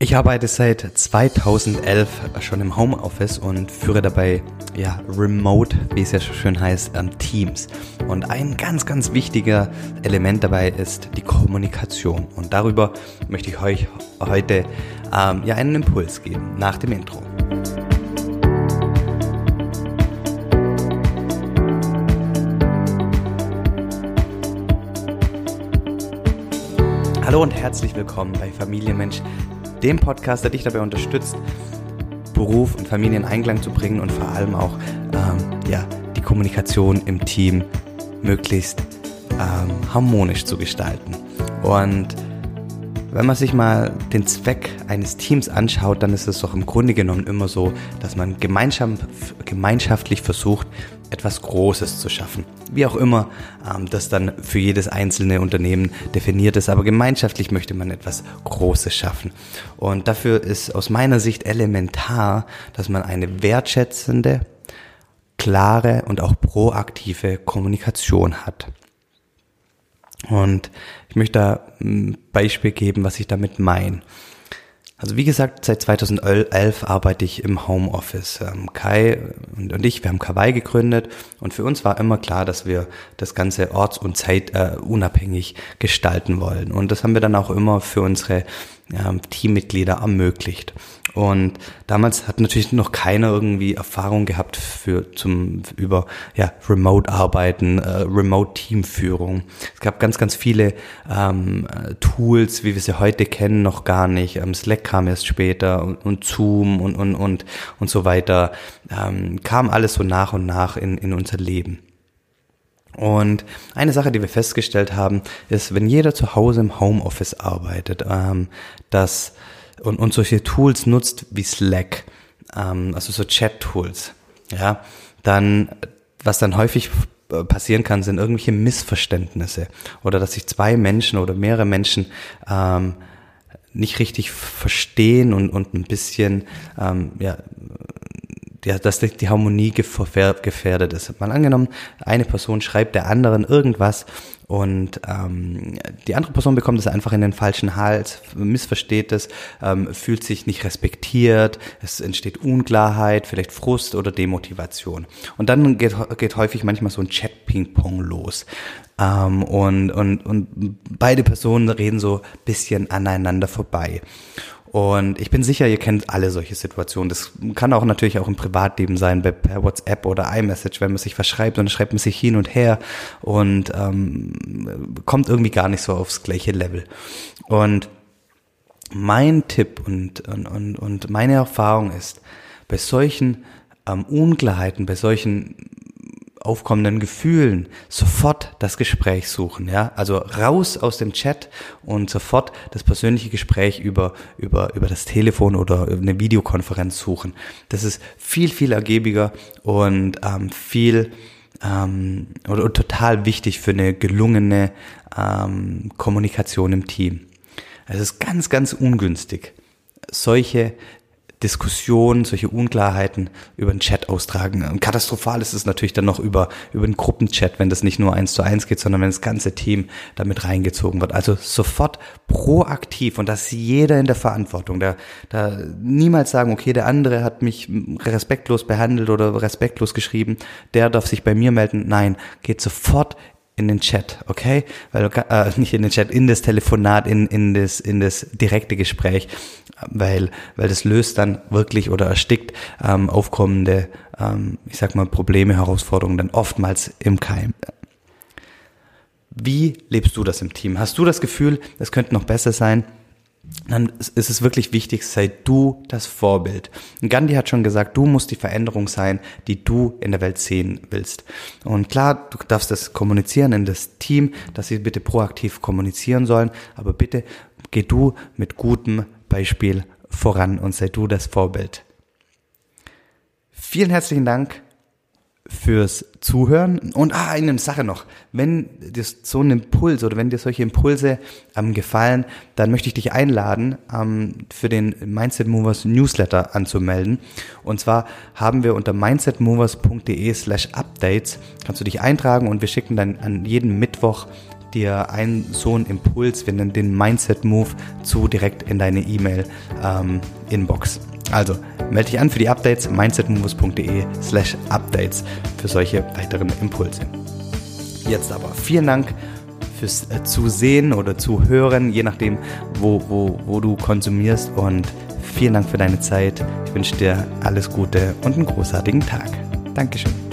Ich arbeite seit 2011 schon im Homeoffice und führe dabei ja remote, wie es ja so schön heißt, ähm, Teams. Und ein ganz, ganz wichtiger Element dabei ist die Kommunikation. Und darüber möchte ich euch heute ähm, ja einen Impuls geben nach dem Intro. Hallo und herzlich willkommen bei Familienmensch dem Podcast, der dich dabei unterstützt, Beruf und Familie in Einklang zu bringen und vor allem auch ähm, ja, die Kommunikation im Team möglichst ähm, harmonisch zu gestalten. Und wenn man sich mal den Zweck eines Teams anschaut, dann ist es doch im Grunde genommen immer so, dass man gemeinschaftlich versucht, etwas Großes zu schaffen. Wie auch immer ähm, das dann für jedes einzelne Unternehmen definiert ist, aber gemeinschaftlich möchte man etwas Großes schaffen. Und dafür ist aus meiner Sicht elementar, dass man eine wertschätzende, klare und auch proaktive Kommunikation hat. Und ich möchte da ein Beispiel geben, was ich damit meine. Also wie gesagt, seit 2011 arbeite ich im Homeoffice. Ähm, Kai und, ich, wir haben Kawaii gegründet und für uns war immer klar, dass wir das Ganze orts- und zeitunabhängig äh, gestalten wollen. Und das haben wir dann auch immer für unsere ja, Teammitglieder ermöglicht. Und damals hat natürlich noch keiner irgendwie Erfahrung gehabt für zum über ja Remote Arbeiten, äh, Remote Teamführung. Es gab ganz ganz viele ähm, Tools, wie wir sie heute kennen, noch gar nicht. Ähm, Slack kam erst später und, und Zoom und und und und so weiter ähm, kam alles so nach und nach in in unser Leben. Und eine Sache, die wir festgestellt haben, ist, wenn jeder zu Hause im Homeoffice arbeitet, ähm, dass und, und solche Tools nutzt wie Slack, ähm, also so Chat-Tools, ja, dann, was dann häufig passieren kann, sind irgendwelche Missverständnisse oder dass sich zwei Menschen oder mehrere Menschen ähm, nicht richtig verstehen und, und ein bisschen ähm, ja, ja, dass die Harmonie gefährdet ist. Mal angenommen, eine Person schreibt der anderen irgendwas und ähm, die andere Person bekommt es einfach in den falschen Hals, missversteht es, ähm, fühlt sich nicht respektiert, es entsteht Unklarheit, vielleicht Frust oder Demotivation. Und dann geht, geht häufig manchmal so ein Chat-Ping-Pong los. Ähm, und, und, und beide Personen reden so bisschen aneinander vorbei. Und ich bin sicher, ihr kennt alle solche Situationen. Das kann auch natürlich auch im Privatleben sein, per WhatsApp oder iMessage, wenn man sich verschreibt und schreibt man sich hin und her und ähm, kommt irgendwie gar nicht so aufs gleiche Level. Und mein Tipp und, und, und, und meine Erfahrung ist, bei solchen ähm, Unklarheiten, bei solchen aufkommenden Gefühlen sofort das Gespräch suchen, ja, also raus aus dem Chat und sofort das persönliche Gespräch über über über das Telefon oder eine Videokonferenz suchen. Das ist viel viel ergiebiger und ähm, viel ähm, oder, oder total wichtig für eine gelungene ähm, Kommunikation im Team. Es ist ganz ganz ungünstig solche Diskussionen, solche Unklarheiten über den Chat austragen. Und katastrophal ist es natürlich dann noch über, über den Gruppenchat, wenn das nicht nur eins zu eins geht, sondern wenn das ganze Team damit reingezogen wird. Also sofort proaktiv und das ist jeder in der Verantwortung. Da, da niemals sagen, okay, der andere hat mich respektlos behandelt oder respektlos geschrieben, der darf sich bei mir melden. Nein, geht sofort in den Chat, okay? Weil äh, nicht in den Chat, in das Telefonat, in in das in das direkte Gespräch, weil weil das löst dann wirklich oder erstickt ähm, aufkommende, ähm, ich sag mal Probleme, Herausforderungen dann oftmals im Keim. Wie lebst du das im Team? Hast du das Gefühl, es könnte noch besser sein? Dann ist es wirklich wichtig, sei du das Vorbild. Gandhi hat schon gesagt, du musst die Veränderung sein, die du in der Welt sehen willst. Und klar, du darfst das kommunizieren in das Team, dass sie bitte proaktiv kommunizieren sollen, aber bitte geh du mit gutem Beispiel voran und sei du das Vorbild. Vielen herzlichen Dank fürs Zuhören. Und ah, eine Sache noch. Wenn dir so ein Impuls oder wenn dir solche Impulse ähm, gefallen, dann möchte ich dich einladen, ähm, für den Mindset Movers Newsletter anzumelden. Und zwar haben wir unter mindsetmovers.de slash updates, kannst du dich eintragen und wir schicken dann an jeden Mittwoch dir einen so einen Impuls, wir nennen den Mindset Move, zu direkt in deine E-Mail ähm, Inbox. Also melde dich an für die Updates mindsetmoves.de slash updates für solche weiteren Impulse. Jetzt aber vielen Dank fürs äh, Zusehen oder Zuhören, je nachdem, wo, wo, wo du konsumierst und vielen Dank für deine Zeit. Ich wünsche dir alles Gute und einen großartigen Tag. Dankeschön.